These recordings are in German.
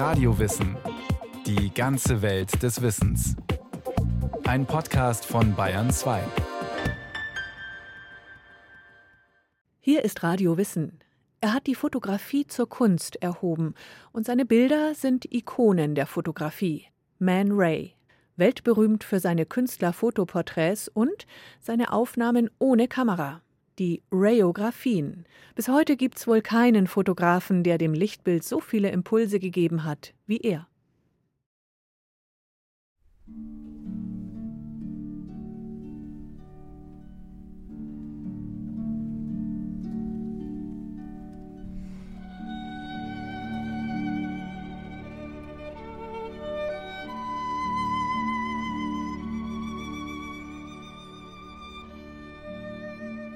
Radiowissen. Die ganze Welt des Wissens. Ein Podcast von Bayern 2. Hier ist Radio Wissen. Er hat die Fotografie zur Kunst erhoben und seine Bilder sind Ikonen der Fotografie. Man Ray, weltberühmt für seine Künstlerfotoporträts und seine Aufnahmen ohne Kamera die Rayographien. Bis heute gibt's wohl keinen Fotografen, der dem Lichtbild so viele Impulse gegeben hat wie er.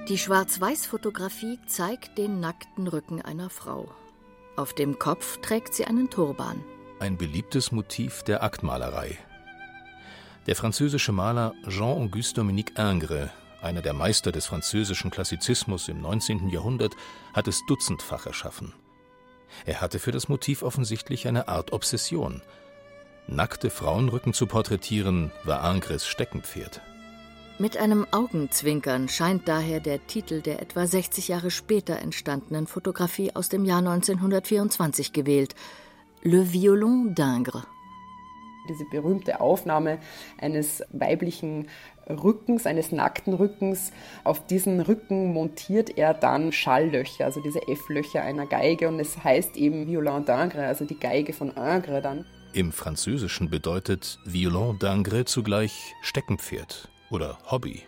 Die Schwarz-Weiß-Fotografie zeigt den nackten Rücken einer Frau. Auf dem Kopf trägt sie einen Turban. Ein beliebtes Motiv der Aktmalerei. Der französische Maler Jean-Auguste Dominique Ingres, einer der Meister des französischen Klassizismus im 19. Jahrhundert, hat es dutzendfach erschaffen. Er hatte für das Motiv offensichtlich eine Art Obsession. Nackte Frauenrücken zu porträtieren war Ingres Steckenpferd. Mit einem Augenzwinkern scheint daher der Titel der etwa 60 Jahre später entstandenen Fotografie aus dem Jahr 1924 gewählt: Le Violon d'Ingres. Diese berühmte Aufnahme eines weiblichen Rückens, eines nackten Rückens. Auf diesen Rücken montiert er dann Schalllöcher, also diese F-Löcher einer Geige und es heißt eben Violon d'Ingres, also die Geige von Ingres dann. Im Französischen bedeutet Violon d'Ingres zugleich Steckenpferd oder Hobby.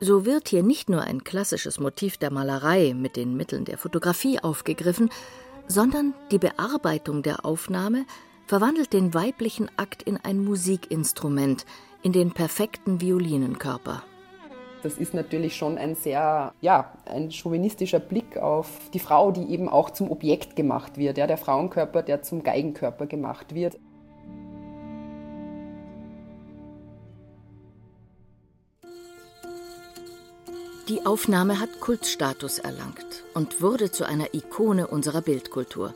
So wird hier nicht nur ein klassisches Motiv der Malerei mit den Mitteln der Fotografie aufgegriffen, sondern die Bearbeitung der Aufnahme verwandelt den weiblichen Akt in ein Musikinstrument, in den perfekten Violinenkörper. Das ist natürlich schon ein sehr, ja, ein chauvinistischer Blick auf die Frau, die eben auch zum Objekt gemacht wird, ja, der Frauenkörper, der zum Geigenkörper gemacht wird. Die Aufnahme hat Kultstatus erlangt und wurde zu einer Ikone unserer Bildkultur.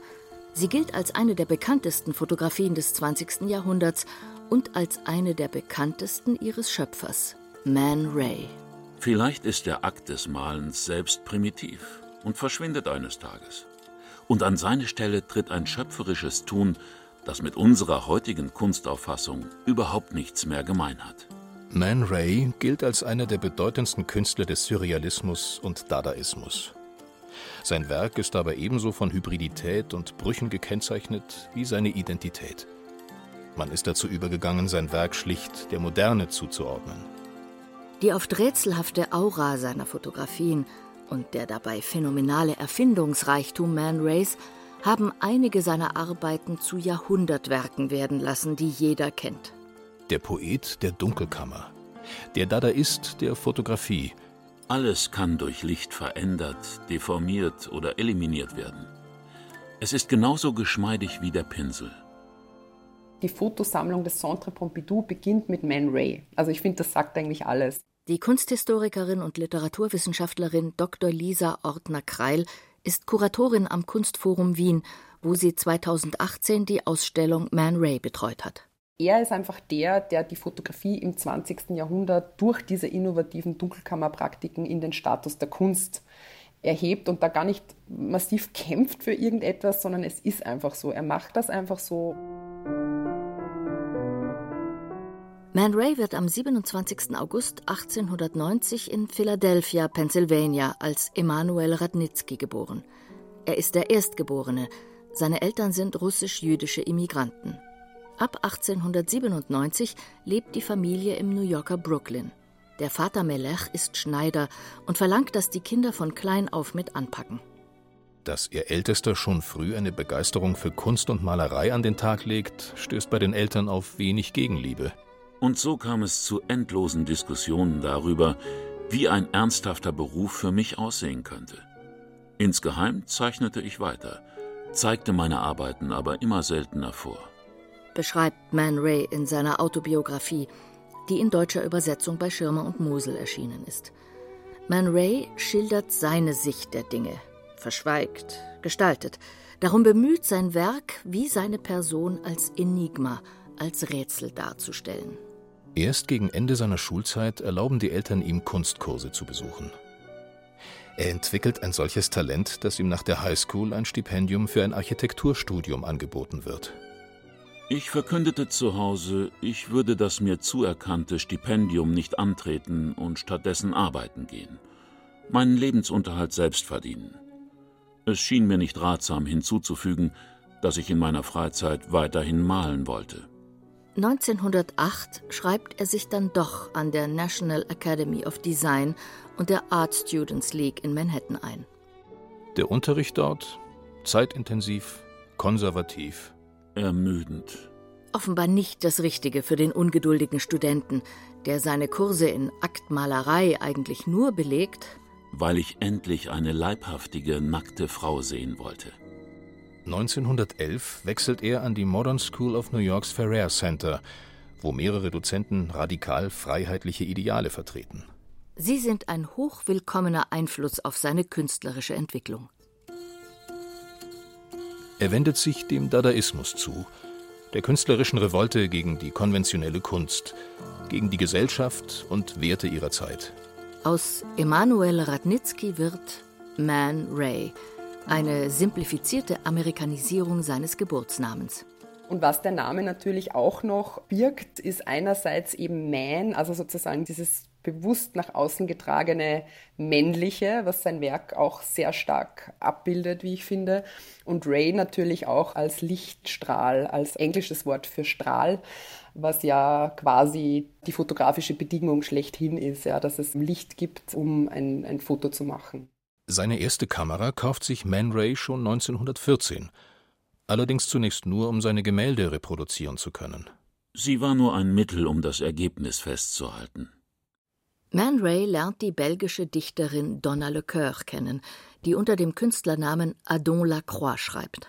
Sie gilt als eine der bekanntesten Fotografien des 20. Jahrhunderts und als eine der bekanntesten ihres Schöpfers, Man Ray. Vielleicht ist der Akt des Malens selbst primitiv und verschwindet eines Tages. Und an seine Stelle tritt ein schöpferisches Tun, das mit unserer heutigen Kunstauffassung überhaupt nichts mehr gemein hat. Man Ray gilt als einer der bedeutendsten Künstler des Surrealismus und Dadaismus. Sein Werk ist aber ebenso von Hybridität und Brüchen gekennzeichnet wie seine Identität. Man ist dazu übergegangen, sein Werk schlicht der Moderne zuzuordnen. Die oft rätselhafte Aura seiner Fotografien und der dabei phänomenale Erfindungsreichtum Man Rays haben einige seiner Arbeiten zu Jahrhundertwerken werden lassen, die jeder kennt der Poet der Dunkelkammer, der Dadaist der Fotografie. Alles kann durch Licht verändert, deformiert oder eliminiert werden. Es ist genauso geschmeidig wie der Pinsel. Die Fotosammlung des Centre Pompidou beginnt mit Man Ray. Also ich finde, das sagt eigentlich alles. Die Kunsthistorikerin und Literaturwissenschaftlerin Dr. Lisa Ortner-Kreil ist Kuratorin am Kunstforum Wien, wo sie 2018 die Ausstellung Man Ray betreut hat. Er ist einfach der, der die Fotografie im 20. Jahrhundert durch diese innovativen Dunkelkammerpraktiken in den Status der Kunst erhebt und da gar nicht massiv kämpft für irgendetwas, sondern es ist einfach so. Er macht das einfach so. Man Ray wird am 27. August 1890 in Philadelphia, Pennsylvania, als Emanuel Radnitzky geboren. Er ist der Erstgeborene. Seine Eltern sind russisch-jüdische Immigranten. Ab 1897 lebt die Familie im New Yorker Brooklyn. Der Vater Melech ist Schneider und verlangt, dass die Kinder von klein auf mit anpacken. Dass ihr Ältester schon früh eine Begeisterung für Kunst und Malerei an den Tag legt, stößt bei den Eltern auf wenig Gegenliebe. Und so kam es zu endlosen Diskussionen darüber, wie ein ernsthafter Beruf für mich aussehen könnte. Insgeheim zeichnete ich weiter, zeigte meine Arbeiten aber immer seltener vor beschreibt Man Ray in seiner Autobiografie, die in deutscher Übersetzung bei Schirmer und Mosel erschienen ist. Man Ray schildert seine Sicht der Dinge, verschweigt, gestaltet. Darum bemüht sein Werk, wie seine Person als Enigma, als Rätsel darzustellen. Erst gegen Ende seiner Schulzeit erlauben die Eltern ihm Kunstkurse zu besuchen. Er entwickelt ein solches Talent, dass ihm nach der Highschool ein Stipendium für ein Architekturstudium angeboten wird. Ich verkündete zu Hause, ich würde das mir zuerkannte Stipendium nicht antreten und stattdessen arbeiten gehen, meinen Lebensunterhalt selbst verdienen. Es schien mir nicht ratsam hinzuzufügen, dass ich in meiner Freizeit weiterhin malen wollte. 1908 schreibt er sich dann doch an der National Academy of Design und der Art Students League in Manhattan ein. Der Unterricht dort zeitintensiv, konservativ, ermüdend. Offenbar nicht das Richtige für den ungeduldigen Studenten, der seine Kurse in Aktmalerei eigentlich nur belegt, weil ich endlich eine leibhaftige, nackte Frau sehen wollte. 1911 wechselt er an die Modern School of New Yorks Ferrer Center, wo mehrere Dozenten radikal freiheitliche Ideale vertreten. Sie sind ein hochwillkommener Einfluss auf seine künstlerische Entwicklung. Er wendet sich dem Dadaismus zu, der künstlerischen Revolte gegen die konventionelle Kunst, gegen die Gesellschaft und Werte ihrer Zeit. Aus Emanuel Radnitsky wird Man Ray, eine simplifizierte Amerikanisierung seines Geburtsnamens. Und was der Name natürlich auch noch birgt, ist einerseits eben Man, also sozusagen dieses bewusst nach außen getragene männliche, was sein Werk auch sehr stark abbildet, wie ich finde. Und Ray natürlich auch als Lichtstrahl, als englisches Wort für Strahl, was ja quasi die fotografische Bedingung schlechthin ist, ja, dass es Licht gibt, um ein, ein Foto zu machen. Seine erste Kamera kauft sich Man Ray schon 1914, allerdings zunächst nur, um seine Gemälde reproduzieren zu können. Sie war nur ein Mittel, um das Ergebnis festzuhalten. Man Ray lernt die belgische Dichterin Donna Lecoeur kennen, die unter dem Künstlernamen Adon Lacroix schreibt.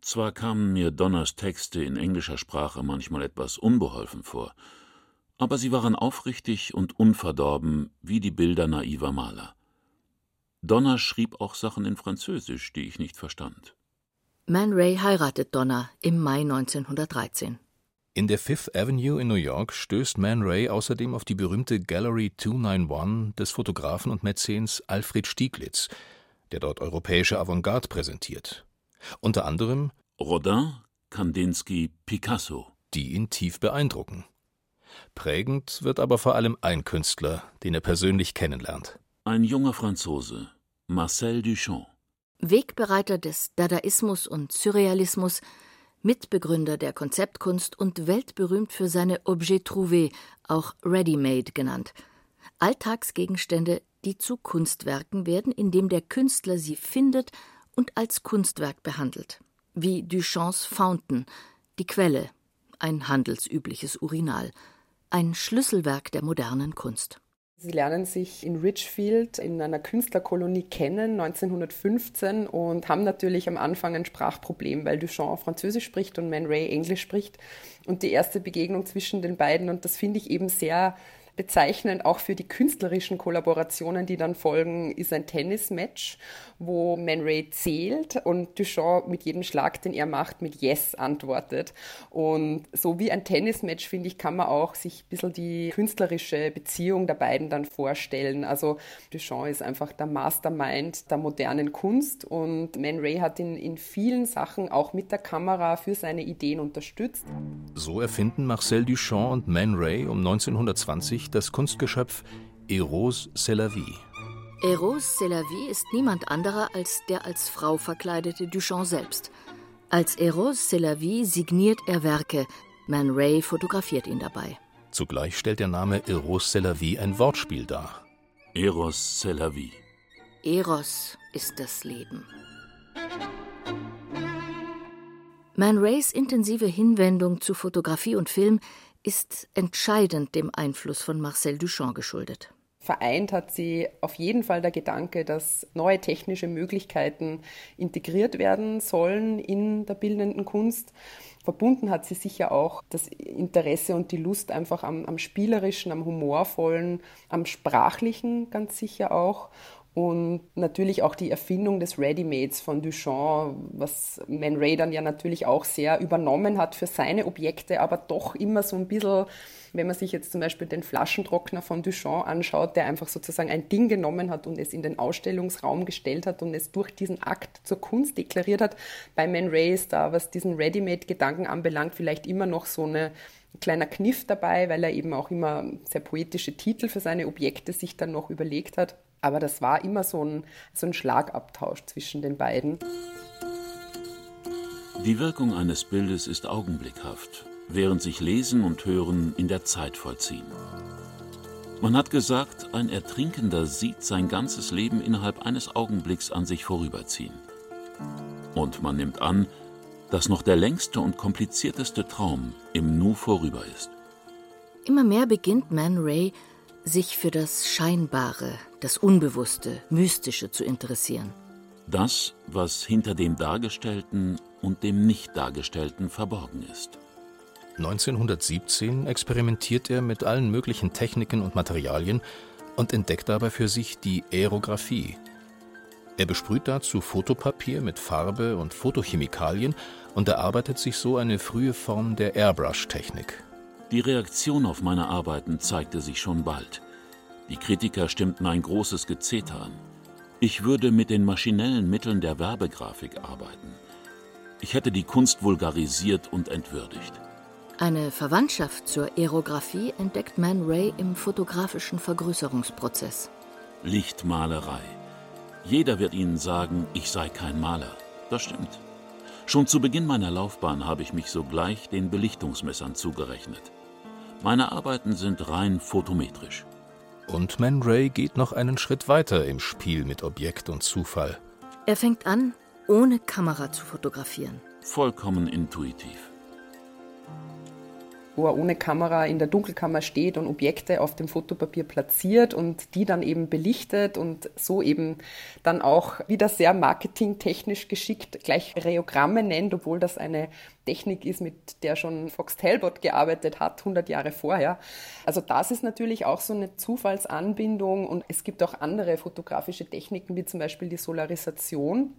Zwar kamen mir Donners Texte in englischer Sprache manchmal etwas unbeholfen vor, aber sie waren aufrichtig und unverdorben wie die Bilder naiver Maler. Donna schrieb auch Sachen in Französisch, die ich nicht verstand. Man Ray heiratet Donna im Mai 1913. In der Fifth Avenue in New York stößt Man Ray außerdem auf die berühmte Gallery 291 des Fotografen und Mäzens Alfred Stieglitz, der dort europäische Avantgarde präsentiert. Unter anderem Rodin, Kandinsky, Picasso, die ihn tief beeindrucken. Prägend wird aber vor allem ein Künstler, den er persönlich kennenlernt. Ein junger Franzose, Marcel Duchamp. Wegbereiter des Dadaismus und Surrealismus, Mitbegründer der Konzeptkunst und weltberühmt für seine Objets trouvés, auch Ready-Made genannt. Alltagsgegenstände, die zu Kunstwerken werden, indem der Künstler sie findet und als Kunstwerk behandelt. Wie Duchamps Fountain, die Quelle, ein handelsübliches Urinal, ein Schlüsselwerk der modernen Kunst. Sie lernen sich in Richfield in einer Künstlerkolonie kennen, 1915, und haben natürlich am Anfang ein Sprachproblem, weil Duchamp Französisch spricht und Man Ray Englisch spricht. Und die erste Begegnung zwischen den beiden, und das finde ich eben sehr bezeichnend auch für die künstlerischen Kollaborationen, die dann folgen, ist ein Tennismatch, wo Man Ray zählt und Duchamp mit jedem Schlag, den er macht, mit Yes antwortet. Und so wie ein Tennismatch, finde ich, kann man auch sich ein bisschen die künstlerische Beziehung der beiden dann vorstellen. Also Duchamp ist einfach der Mastermind der modernen Kunst und Man Ray hat ihn in vielen Sachen auch mit der Kamera für seine Ideen unterstützt. So erfinden Marcel Duchamp und Man Ray um 1920 das Kunstgeschöpf Eros Selavi. Eros Selavi ist niemand anderer als der als Frau verkleidete Duchamp selbst. Als Eros Selavi signiert er Werke, Man Ray fotografiert ihn dabei. Zugleich stellt der Name Eros Selavi ein Wortspiel dar. Eros Selavi. Eros ist das Leben. Man Rays intensive Hinwendung zu Fotografie und Film ist entscheidend dem Einfluss von Marcel Duchamp geschuldet. Vereint hat sie auf jeden Fall der Gedanke, dass neue technische Möglichkeiten integriert werden sollen in der bildenden Kunst. Verbunden hat sie sicher auch das Interesse und die Lust einfach am, am spielerischen, am humorvollen, am sprachlichen ganz sicher auch und natürlich auch die Erfindung des Readymates von Duchamp, was Man Ray dann ja natürlich auch sehr übernommen hat für seine Objekte, aber doch immer so ein bisschen, wenn man sich jetzt zum Beispiel den Flaschentrockner von Duchamp anschaut, der einfach sozusagen ein Ding genommen hat und es in den Ausstellungsraum gestellt hat und es durch diesen Akt zur Kunst deklariert hat. Bei Man Ray ist da, was diesen Readymade-Gedanken anbelangt, vielleicht immer noch so eine kleiner Kniff dabei, weil er eben auch immer sehr poetische Titel für seine Objekte sich dann noch überlegt hat. Aber das war immer so ein, so ein Schlagabtausch zwischen den beiden. Die Wirkung eines Bildes ist augenblickhaft, während sich Lesen und Hören in der Zeit vollziehen. Man hat gesagt, ein Ertrinkender sieht sein ganzes Leben innerhalb eines Augenblicks an sich vorüberziehen. Und man nimmt an, dass noch der längste und komplizierteste Traum im Nu vorüber ist. Immer mehr beginnt Man Ray sich für das Scheinbare, das Unbewusste, Mystische zu interessieren. Das, was hinter dem Dargestellten und dem Nicht-Dargestellten verborgen ist. 1917 experimentiert er mit allen möglichen Techniken und Materialien und entdeckt dabei für sich die Aerographie. Er besprüht dazu Fotopapier mit Farbe und Fotochemikalien und erarbeitet sich so eine frühe Form der Airbrush-Technik. Die Reaktion auf meine Arbeiten zeigte sich schon bald. Die Kritiker stimmten ein großes Gezeter an. Ich würde mit den maschinellen Mitteln der Werbegrafik arbeiten. Ich hätte die Kunst vulgarisiert und entwürdigt. Eine Verwandtschaft zur Aerographie entdeckt Man Ray im fotografischen Vergrößerungsprozess. Lichtmalerei. Jeder wird Ihnen sagen, ich sei kein Maler. Das stimmt. Schon zu Beginn meiner Laufbahn habe ich mich sogleich den Belichtungsmessern zugerechnet. Meine Arbeiten sind rein photometrisch. Und Man Ray geht noch einen Schritt weiter im Spiel mit Objekt und Zufall. Er fängt an, ohne Kamera zu fotografieren. Vollkommen intuitiv wo er ohne Kamera in der Dunkelkammer steht und Objekte auf dem Fotopapier platziert und die dann eben belichtet und so eben dann auch wieder sehr marketingtechnisch geschickt gleich Reogramme nennt, obwohl das eine Technik ist, mit der schon Fox Talbot gearbeitet hat, 100 Jahre vorher. Also das ist natürlich auch so eine Zufallsanbindung und es gibt auch andere fotografische Techniken, wie zum Beispiel die Solarisation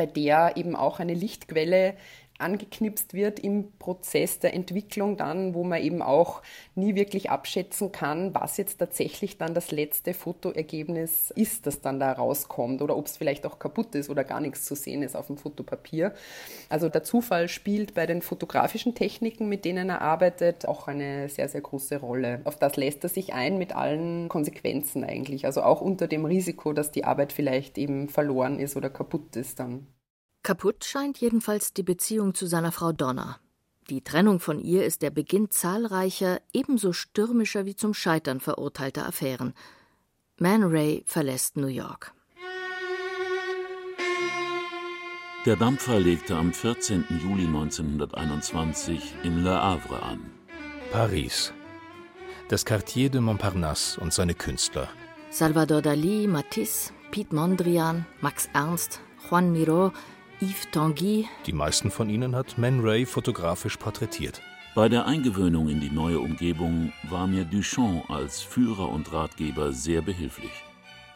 bei der eben auch eine Lichtquelle angeknipst wird im Prozess der Entwicklung dann, wo man eben auch nie wirklich abschätzen kann, was jetzt tatsächlich dann das letzte Fotoergebnis ist, das dann da rauskommt oder ob es vielleicht auch kaputt ist oder gar nichts zu sehen ist auf dem Fotopapier. Also der Zufall spielt bei den fotografischen Techniken, mit denen er arbeitet, auch eine sehr, sehr große Rolle. Auf das lässt er sich ein mit allen Konsequenzen eigentlich, also auch unter dem Risiko, dass die Arbeit vielleicht eben verloren ist oder kaputt ist dann. Kaputt scheint jedenfalls die Beziehung zu seiner Frau Donna. Die Trennung von ihr ist der Beginn zahlreicher, ebenso stürmischer wie zum Scheitern verurteilter Affären. Man Ray verlässt New York. Der Dampfer legte am 14. Juli 1921 in Le Havre an. Paris. Das Quartier de Montparnasse und seine Künstler. Salvador Dali, Matisse, Piet Mondrian, Max Ernst, Juan Miró, Yves Tanguy. Die meisten von ihnen hat Man Ray fotografisch porträtiert. Bei der Eingewöhnung in die neue Umgebung war mir Duchamp als Führer und Ratgeber sehr behilflich.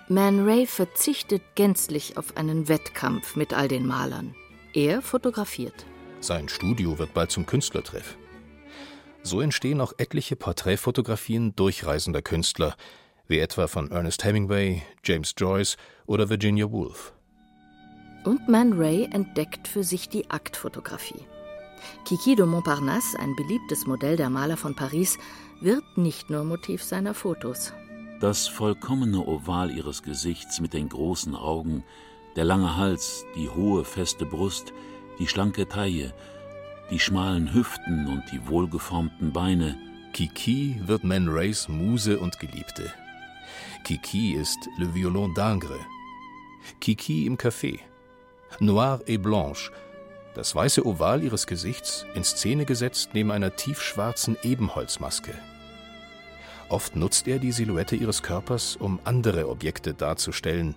Man Ray verzichtet gänzlich auf einen Wettkampf mit all den Malern. Er fotografiert. Sein Studio wird bald zum Künstlertreff. So entstehen auch etliche Porträtfotografien durchreisender Künstler, wie etwa von Ernest Hemingway, James Joyce oder Virginia Woolf. Und Man Ray entdeckt für sich die Aktfotografie. Kiki de Montparnasse, ein beliebtes Modell der Maler von Paris, wird nicht nur Motiv seiner Fotos. Das vollkommene Oval ihres Gesichts mit den großen Augen, der lange Hals, die hohe, feste Brust, die schlanke Taille, die schmalen Hüften und die wohlgeformten Beine. Kiki wird Man Rays Muse und Geliebte. Kiki ist Le Violon d'Angre. Kiki im Café. Noir et Blanche, das weiße Oval ihres Gesichts in Szene gesetzt neben einer tiefschwarzen Ebenholzmaske. Oft nutzt er die Silhouette ihres Körpers, um andere Objekte darzustellen.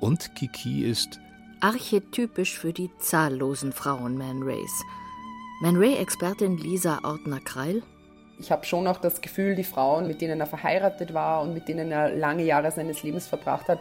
Und Kiki ist archetypisch für die zahllosen Frauen Man Rays. Man Ray-Expertin Lisa Ortner-Kreil. Ich habe schon auch das Gefühl, die Frauen, mit denen er verheiratet war und mit denen er lange Jahre seines Lebens verbracht hat,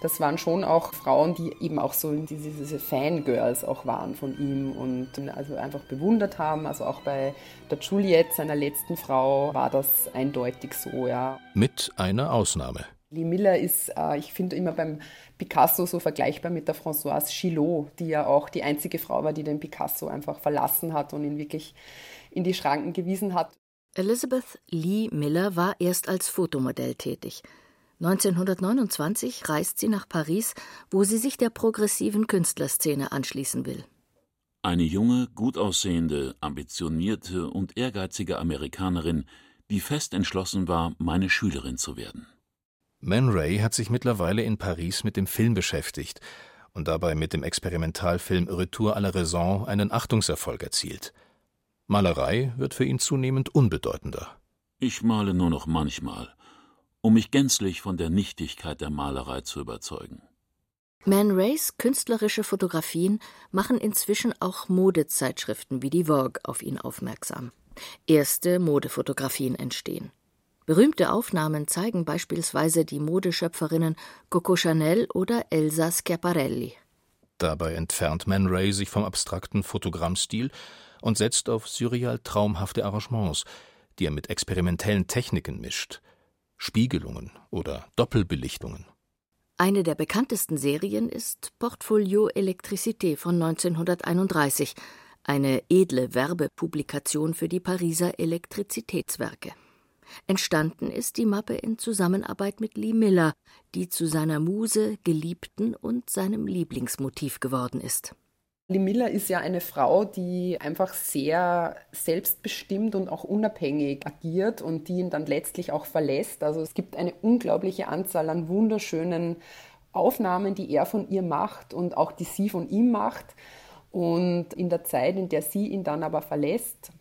das waren schon auch Frauen, die eben auch so diese, diese Fangirls auch waren von ihm und also einfach bewundert haben. Also auch bei der Juliette, seiner letzten Frau, war das eindeutig so, ja. Mit einer Ausnahme. Lee Miller ist, äh, ich finde immer beim Picasso so vergleichbar mit der Françoise Chillot, die ja auch die einzige Frau war, die den Picasso einfach verlassen hat und ihn wirklich in die Schranken gewiesen hat. Elizabeth Lee Miller war erst als Fotomodell tätig. 1929 reist sie nach Paris, wo sie sich der progressiven Künstlerszene anschließen will. Eine junge, gut aussehende, ambitionierte und ehrgeizige Amerikanerin, die fest entschlossen war, meine Schülerin zu werden. Man Ray hat sich mittlerweile in Paris mit dem Film beschäftigt und dabei mit dem Experimentalfilm Retour à la Raison einen Achtungserfolg erzielt. Malerei wird für ihn zunehmend unbedeutender. Ich male nur noch manchmal, um mich gänzlich von der Nichtigkeit der Malerei zu überzeugen. Man Rays künstlerische Fotografien machen inzwischen auch Modezeitschriften wie die Vogue auf ihn aufmerksam. Erste Modefotografien entstehen. Berühmte Aufnahmen zeigen beispielsweise die Modeschöpferinnen Coco Chanel oder Elsa Schiaparelli. Dabei entfernt Man Ray sich vom abstrakten Fotogrammstil und setzt auf surreal traumhafte Arrangements, die er mit experimentellen Techniken mischt. Spiegelungen oder Doppelbelichtungen. Eine der bekanntesten Serien ist Portfolio Electricité von 1931, eine edle Werbepublikation für die Pariser Elektrizitätswerke. Entstanden ist die Mappe in Zusammenarbeit mit Lee Miller, die zu seiner Muse, Geliebten und seinem Lieblingsmotiv geworden ist. Lee Miller ist ja eine Frau, die einfach sehr selbstbestimmt und auch unabhängig agiert und die ihn dann letztlich auch verlässt. Also es gibt eine unglaubliche Anzahl an wunderschönen Aufnahmen, die er von ihr macht und auch die sie von ihm macht. Und in der Zeit, in der sie ihn dann aber verlässt,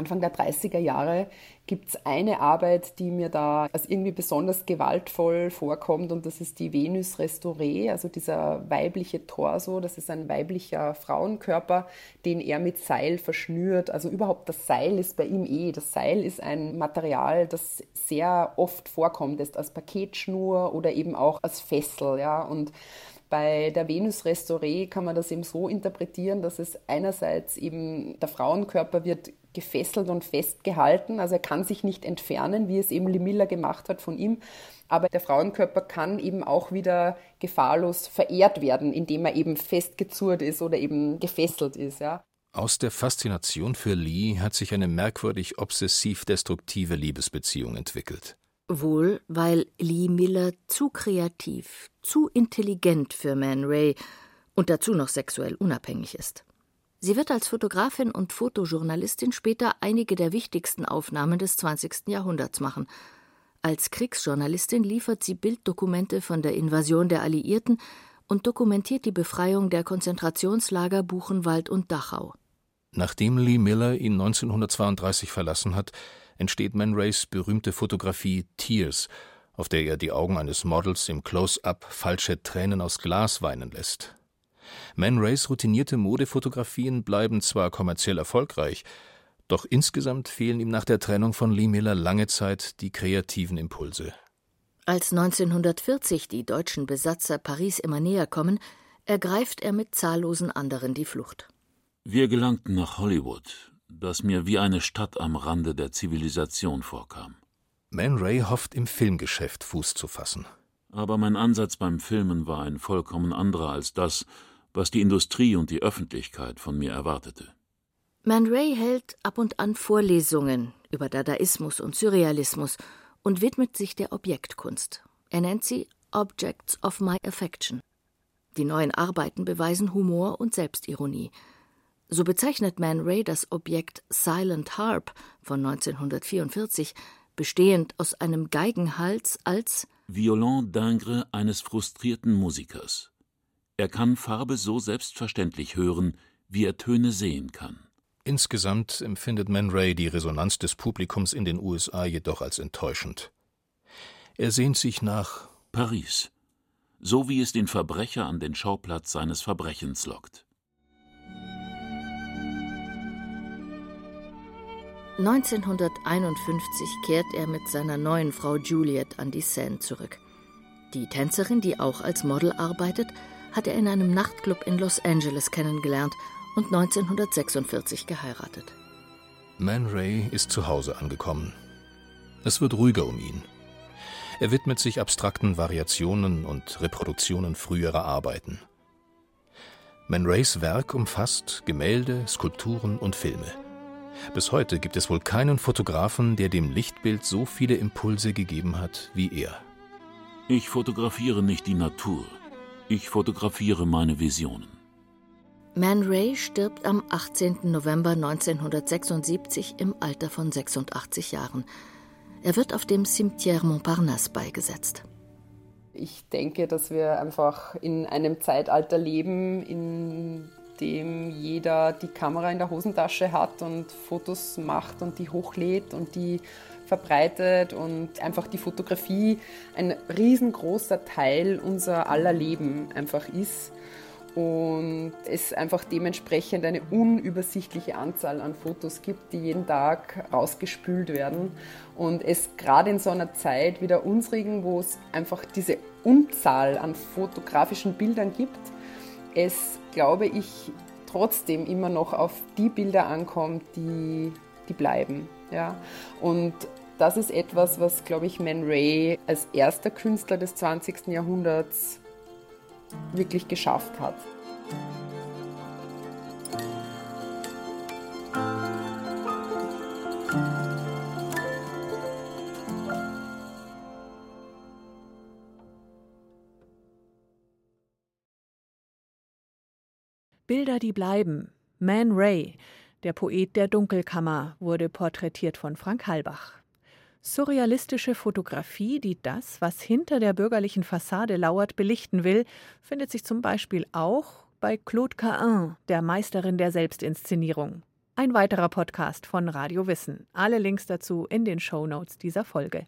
Anfang der 30er Jahre gibt es eine Arbeit, die mir da als irgendwie besonders gewaltvoll vorkommt und das ist die Venus Restaurée, also dieser weibliche Torso, das ist ein weiblicher Frauenkörper, den er mit Seil verschnürt. Also überhaupt das Seil ist bei ihm eh. Das Seil ist ein Material, das sehr oft vorkommt, ist als Paketschnur oder eben auch als Fessel, ja und bei der Venus Restaurée kann man das eben so interpretieren, dass es einerseits eben der Frauenkörper wird gefesselt und festgehalten. Also er kann sich nicht entfernen, wie es eben Limilla gemacht hat von ihm. Aber der Frauenkörper kann eben auch wieder gefahrlos verehrt werden, indem er eben festgezurrt ist oder eben gefesselt ist. Ja. Aus der Faszination für Lee hat sich eine merkwürdig obsessiv-destruktive Liebesbeziehung entwickelt. Wohl, weil Lee Miller zu kreativ, zu intelligent für Man Ray und dazu noch sexuell unabhängig ist. Sie wird als Fotografin und Fotojournalistin später einige der wichtigsten Aufnahmen des 20. Jahrhunderts machen. Als Kriegsjournalistin liefert sie Bilddokumente von der Invasion der Alliierten und dokumentiert die Befreiung der Konzentrationslager Buchenwald und Dachau. Nachdem Lee Miller ihn 1932 verlassen hat, entsteht Man Rays berühmte Fotografie Tears, auf der er die Augen eines Models im Close-up falsche Tränen aus Glas weinen lässt. Man Rays routinierte Modefotografien bleiben zwar kommerziell erfolgreich, doch insgesamt fehlen ihm nach der Trennung von Lee Miller lange Zeit die kreativen Impulse. Als 1940 die deutschen Besatzer Paris immer näher kommen, ergreift er mit zahllosen anderen die Flucht. Wir gelangten nach Hollywood, das mir wie eine Stadt am Rande der Zivilisation vorkam. Man Ray hofft im Filmgeschäft Fuß zu fassen. Aber mein Ansatz beim Filmen war ein vollkommen anderer als das, was die Industrie und die Öffentlichkeit von mir erwartete. Man Ray hält ab und an Vorlesungen über Dadaismus und Surrealismus und widmet sich der Objektkunst. Er nennt sie Objects of My Affection. Die neuen Arbeiten beweisen Humor und Selbstironie. So bezeichnet Man Ray das Objekt Silent Harp von 1944, bestehend aus einem Geigenhals, als Violon d'Ingres eines frustrierten Musikers. Er kann Farbe so selbstverständlich hören, wie er Töne sehen kann. Insgesamt empfindet Man Ray die Resonanz des Publikums in den USA jedoch als enttäuschend. Er sehnt sich nach Paris, so wie es den Verbrecher an den Schauplatz seines Verbrechens lockt. 1951 kehrt er mit seiner neuen Frau Juliet an die Seine zurück. Die Tänzerin, die auch als Model arbeitet, hat er in einem Nachtclub in Los Angeles kennengelernt und 1946 geheiratet. Man Ray ist zu Hause angekommen. Es wird ruhiger um ihn. Er widmet sich abstrakten Variationen und Reproduktionen früherer Arbeiten. Man Rays Werk umfasst Gemälde, Skulpturen und Filme. Bis heute gibt es wohl keinen Fotografen, der dem Lichtbild so viele Impulse gegeben hat wie er. Ich fotografiere nicht die Natur, ich fotografiere meine Visionen. Man Ray stirbt am 18. November 1976 im Alter von 86 Jahren. Er wird auf dem Cimetière Montparnasse beigesetzt. Ich denke, dass wir einfach in einem Zeitalter leben, in dem jeder die Kamera in der Hosentasche hat und Fotos macht und die hochlädt und die verbreitet und einfach die Fotografie ein riesengroßer Teil unser aller Leben einfach ist und es einfach dementsprechend eine unübersichtliche Anzahl an Fotos gibt, die jeden Tag rausgespült werden und es gerade in so einer Zeit wie der unsrigen, wo es einfach diese Unzahl an fotografischen Bildern gibt, es, glaube ich, trotzdem immer noch auf die Bilder ankommt, die, die bleiben. Ja? Und das ist etwas, was, glaube ich, Man Ray als erster Künstler des 20. Jahrhunderts wirklich geschafft hat. Bilder, die bleiben. Man Ray, der Poet der Dunkelkammer, wurde porträtiert von Frank Halbach. Surrealistische Fotografie, die das, was hinter der bürgerlichen Fassade lauert, belichten will, findet sich zum Beispiel auch bei Claude Cahin, der Meisterin der Selbstinszenierung. Ein weiterer Podcast von Radio Wissen. Alle Links dazu in den Show Notes dieser Folge.